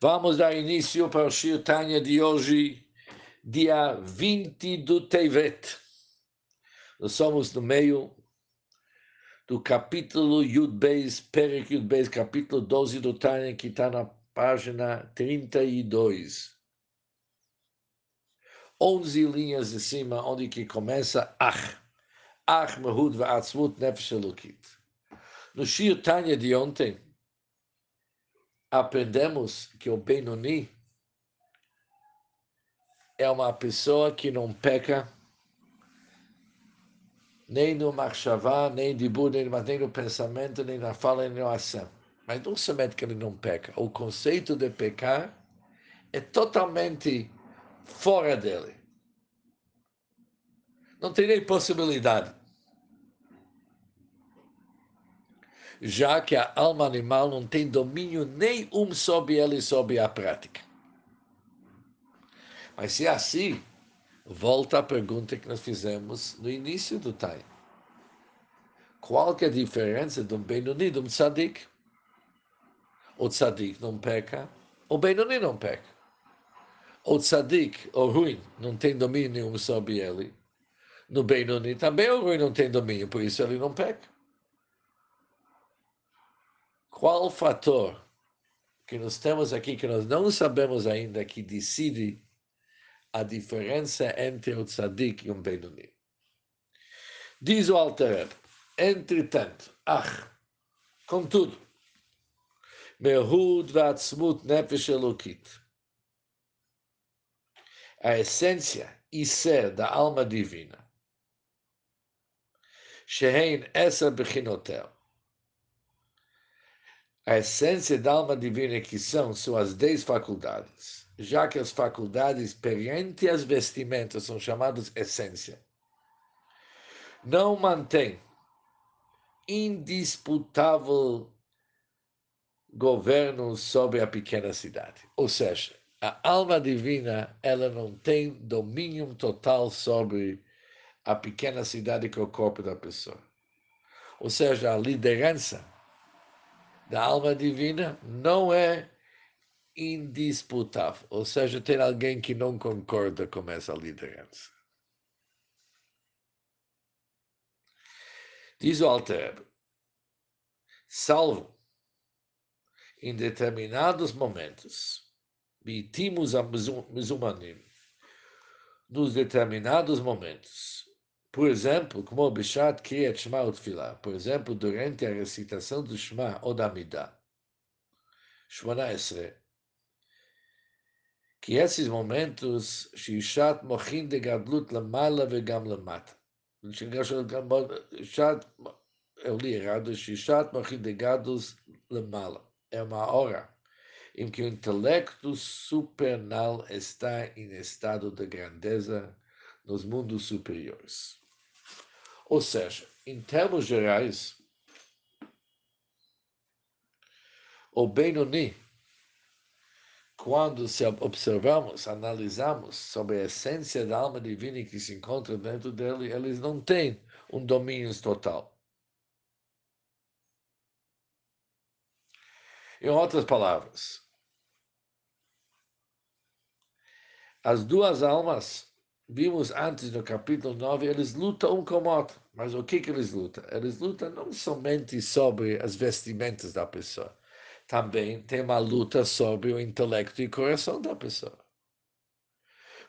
Vamos dar início para o Shir Tanya de hoje, dia 20 do Tevet. Nós somos no meio do capítulo Yud Beis, Perek Yud Beis, capítulo 12 do Tanya, que está na página 32. 11 linhas de cima, onde que começa Ach. Ach Mehud Va'atzmut Nefesh Elokit. No Shir Tanya de ontem, aprendemos que o Benoni é uma pessoa que não peca nem no Marshavá, nem de Buda, nem no pensamento, nem na fala, nem na ação. Mas não somente que ele não peca, o conceito de pecar é totalmente fora dele. Não tem nem possibilidade. Já que a alma animal não tem domínio nenhum sobre ela e sobre a prática. Mas se é assim, volta à pergunta que nós fizemos no início do Tai. Qual que é a diferença de um Benoni e de um Tzadik? O Tzadik não peca, o Benoni não peca. O Tzadik, o ruim, não tem domínio nenhum sobre ele. No Benoni também o ruim não tem domínio, por isso ele não peca. Qual fator que nós temos aqui que nós não sabemos ainda que decide a diferença entre o tzadik e um Benoni? Diz o Alter entretanto, ach, contudo, Mehud v'atzmut nefesh elokit. A essência e ser da alma divina. Shehein essa bechinotel a essência da alma divina que são suas dez faculdades, já que as faculdades perante as vestimentas são chamadas essência, não mantém indisputável governo sobre a pequena cidade. Ou seja, a alma divina ela não tem domínio total sobre a pequena cidade que é o corpo da pessoa. Ou seja, a liderança da alma divina não é indisputável. Ou seja, tem alguém que não concorda com essa liderança. Diz o Alter, salvo em determinados momentos, bitimos a muzumanim, nos determinados momentos, por exemplo, como Bishat Kriyat Shema Utfilah, por exemplo, durante a recitação do Shema ou da Midah, Shmona Esre, que esses momentos, Shishat Mochin de Gadlut Lamala Vegam Lamata. Eu li errado, Shishat Mochin de Gadlut Lamala. É uma hora em que o intelecto supernal está em estado de grandeza nos mundos superiores. Ou seja, em termos gerais, o Benoni, quando se observamos, analisamos sobre a essência da alma divina que se encontra dentro dele, eles não têm um domínio total. Em outras palavras, as duas almas vimos antes no capítulo 9, eles lutam um com o outro. Mas o que, que eles lutam? Eles lutam não somente sobre as vestimentas da pessoa, também tem uma luta sobre o intelecto e coração da pessoa.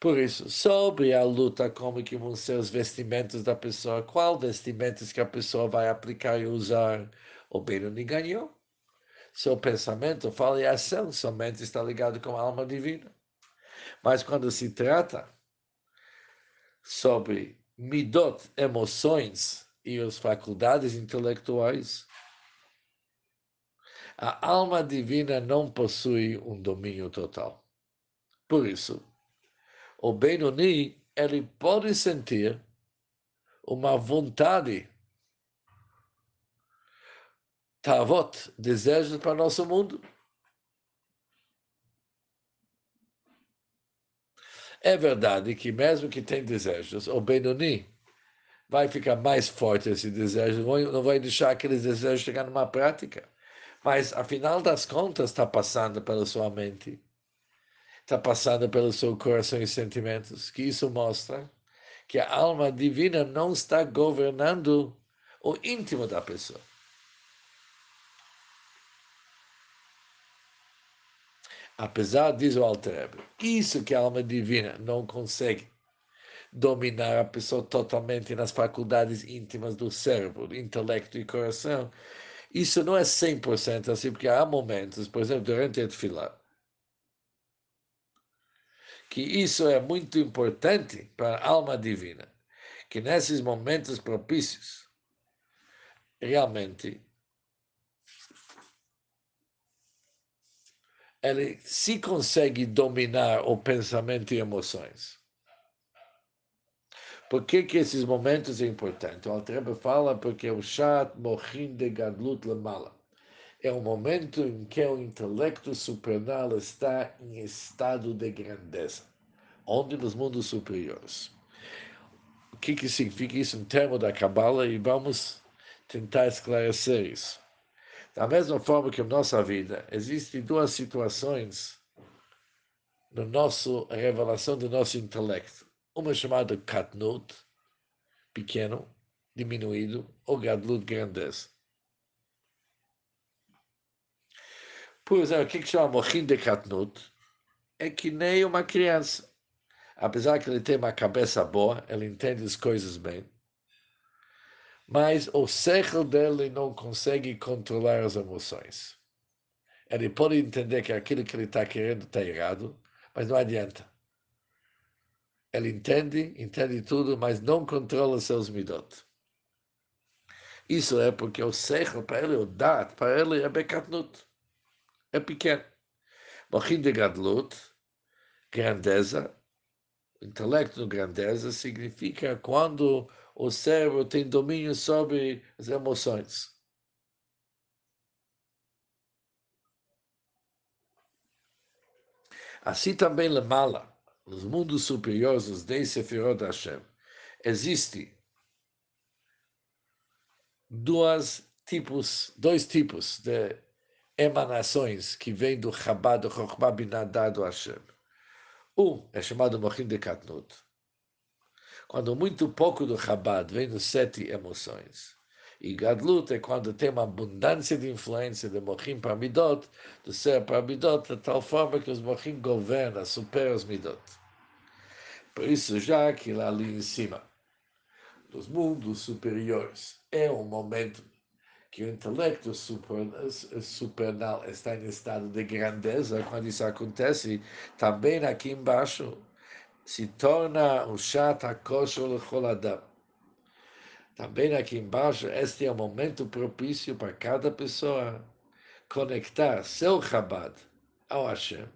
Por isso, sobre a luta, como que vão ser os vestimentos da pessoa, qual vestimentos que a pessoa vai aplicar e usar, o Benoni ganhou. Seu pensamento, fala e ação somente está ligado com a alma divina. Mas quando se trata sobre midot, emoções e as faculdades intelectuais, a alma divina não possui um domínio total. Por isso, o Benoni, ele pode sentir uma vontade, tavot, desejos para nosso mundo. É verdade que mesmo que tem desejos, o Benoni vai ficar mais forte esse desejo, não vai deixar aqueles desejos chegar numa prática. Mas, afinal das contas, está passando pela sua mente, está passando pelo seu coração e sentimentos, que isso mostra que a alma divina não está governando o íntimo da pessoa. Apesar, diz o Alter isso que a alma divina não consegue dominar a pessoa totalmente nas faculdades íntimas do cérebro, intelecto e coração, isso não é 100% assim, porque há momentos, por exemplo, durante a tefilá, que isso é muito importante para a alma divina, que nesses momentos propícios, realmente, ele se consegue dominar o pensamento e emoções. Por que, que esses momentos são importantes? O Altreba fala porque o chat morrim de gadlut lemala. É o momento em que o intelecto supernal está em estado de grandeza, onde nos mundos superiores. O que, que significa isso em termos da Kabbalah? E vamos tentar esclarecer isso. Da mesma forma que na nossa vida, existem duas situações na nossa revelação do nosso intelecto uma chamada Katnut, pequeno, diminuído, ou Gadlut, grandeza. Por exemplo, o que, chama de Katnut? É que nem uma criança. Apesar que ele tem uma cabeça boa, ele entende as coisas bem, mas o cérebro dele não consegue controlar as emoções. Ele pode entender que aquilo que ele está querendo está errado, mas não adianta. Ele entende, entende tudo, mas não controla seus midot. Isso é porque o sechel para ele, o dat, para ele é bekatnut. É pequeno. Mochin de gadlut, grandeza, intelecto grandeza, significa quando o cérebro tem domínio sobre as emoções. Assim também Lemala, nos mundos superiores, os dez Sefirot Hashem, existe duas tipos, dois tipos de emanações que vêm do Chabad, do Chokhmah Binadad do Hashem. Um é chamado Mochin de Katnut. Quando muito pouco do Chabad vem dos sete emoções. E Gadlut é quando tem uma abundância de influência de Mochim para Midot, do ser para Midot, de tal forma que os Mochim governam, superam os Midot. Por isso, já que lá ali em cima, dos mundos superiores, é um momento que o intelecto super, supernal está em estado de grandeza, quando isso acontece, também aqui embaixo se torna um chata kosher lecholadam. Também aqui embaixo, este é o momento propício para cada pessoa conectar seu Chabad ao Hashem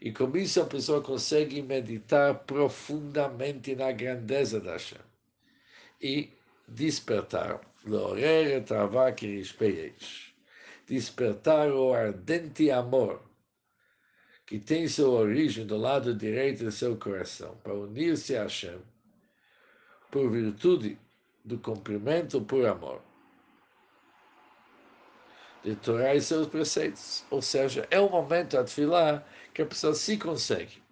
e com isso a pessoa consegue meditar profundamente na grandeza da Hashem. E despertar. Despertar o ardente amor que tem sua origem do lado direito do seu coração, para unir-se a Hashem por virtude do cumprimento por amor de Torá e seus preceitos. Ou seja, é o momento a filar que a pessoa se consegue.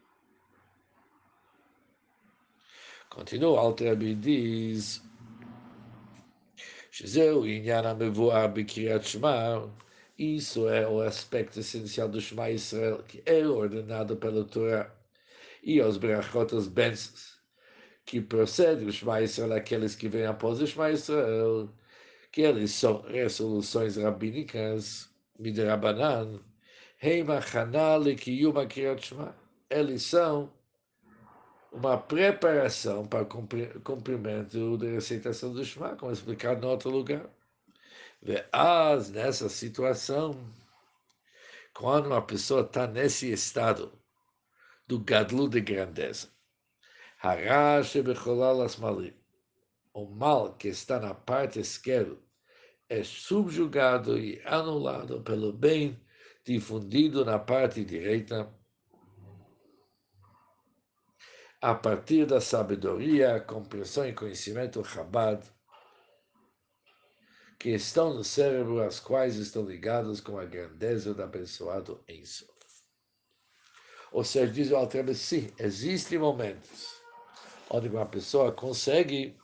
Continua, Alter Abi diz, שזהו עניין המבואר בקריאת שמע, isso é o aspecto essencial do Shema Israel, que é ordenado pela Torá. E os brachot, as bênçãos, que procedem do Shema Israel, aqueles que vêm após o Shema Israel, que eles são resoluções rabínicas, midrabanan, eles são uma preparação para o cumprimento da recitação do Shema, como explicado em outro lugar. As nessa situação, quando uma pessoa está nesse estado do gadlu de grandeza, o mal que está na parte esquerda é subjugado e anulado pelo bem difundido na parte direita, a partir da sabedoria, compreensão e conhecimento Chabad, que estão no cérebro, as quais estão ligadas com a grandeza do abençoado em Sof. Ou seja, diz o Altrebe, sim, existem momentos onde uma pessoa consegue,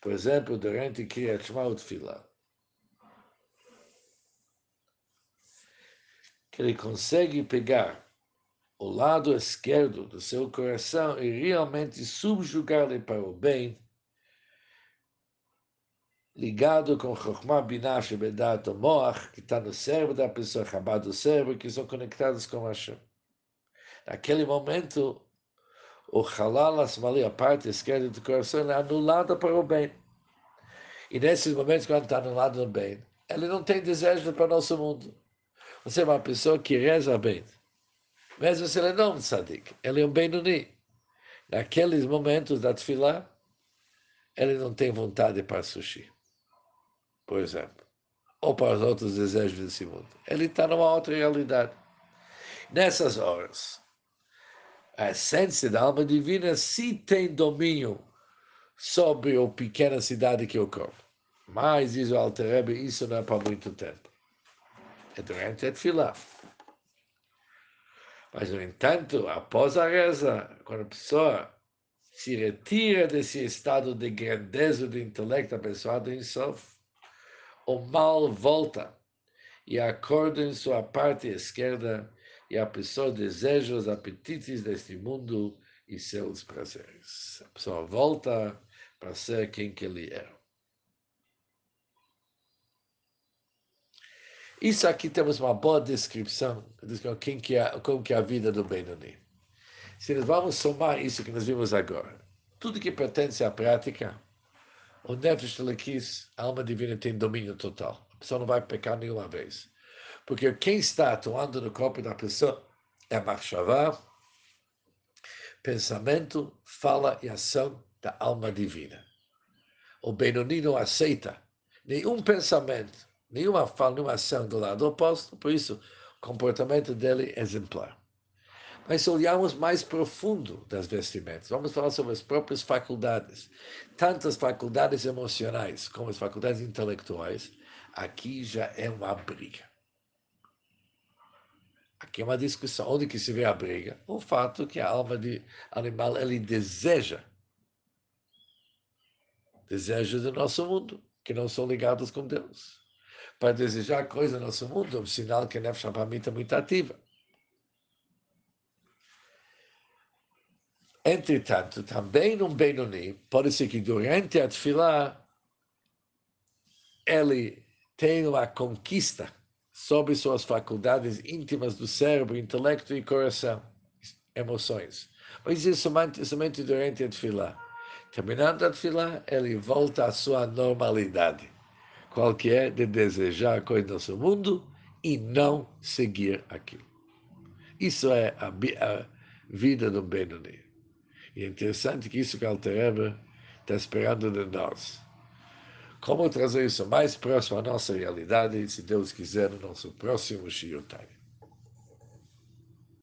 por exemplo, durante Kriyat Shema Utfilah, que ele consegue pegar o lado esquerdo do seu coração e realmente subjugar-lhe para o bem, ligado com Chokhmah Binah Shebedat Moach, que está no cérebro da pessoa, acabado do cérebro, que são conectados com Hashem. Naquele momento, o halal asmali, a parte esquerda do coração, é anulada para o bem. E nesses momentos, quando está anulado no bem, ele não tem desejo para o nosso mundo. Você é uma pessoa que reza bem. Mesmo se ele não é um tzadik, ele é um Benuni. Naqueles momentos da tefilá, ele não tem vontade para sushi, por exemplo. Ou para os outros desejos desse mundo. Ele está numa outra realidade. Nessas horas, a essência da alma divina se tem domínio sobre a pequena cidade que ocorre. Mas, diz o Alter isso não é para muito tempo é durante a tefilá. Mas, no entanto, após a reza, quando a pessoa se retira desse estado de grandeza do intelecto abençoado em Sof, o mal volta e acorda em sua parte esquerda e a pessoa deseja os apetites deste mundo e seus prazeres. A pessoa volta para ser quem que ele era. Isso aqui temos uma boa descrição de quem que é, como que é a vida do Benoni. Se nós vamos somar isso que nós vimos agora, tudo que pertence à prática, o Nefesh Lekis, a alma divina, tem domínio total. A pessoa não vai pecar nenhuma vez. Porque quem está atuando no corpo da pessoa é a Marshavá, pensamento, fala e ação da alma divina. O Benoni não aceita nenhum pensamento, nenhuma fala, nenhuma ação do lado oposto, por isso o comportamento dele é exemplar. Mas se olharmos mais profundo das vestimentas, vamos falar sobre as próprias faculdades, tanto as faculdades emocionais como as faculdades intelectuais, aqui já é uma briga. Aqui é uma discussão. Onde que se vê a briga? O fato que a alma de animal ele deseja deseja do nosso mundo, que não são ligados com Deus para desejar coisa no nosso mundo, é um sinal que a Nefesh Abamita é muito ativa. Entretanto, também num Benoni, pode ser que durante a Tfilah, ele tem uma conquista sobre suas faculdades íntimas do cérebro, intelecto e coração, emoções. Mas isso somente, somente durante a Tfilah. Terminando a Tfilah, ele volta à sua normalidade qual que é de desejar a coisa do nosso mundo e não seguir aquilo. Isso é a, a vida do Benoni. E é interessante que isso que Altereba está esperando de nós. Como trazer isso mais próximo à nossa realidade, se Deus quiser, no nosso próximo Shiotari.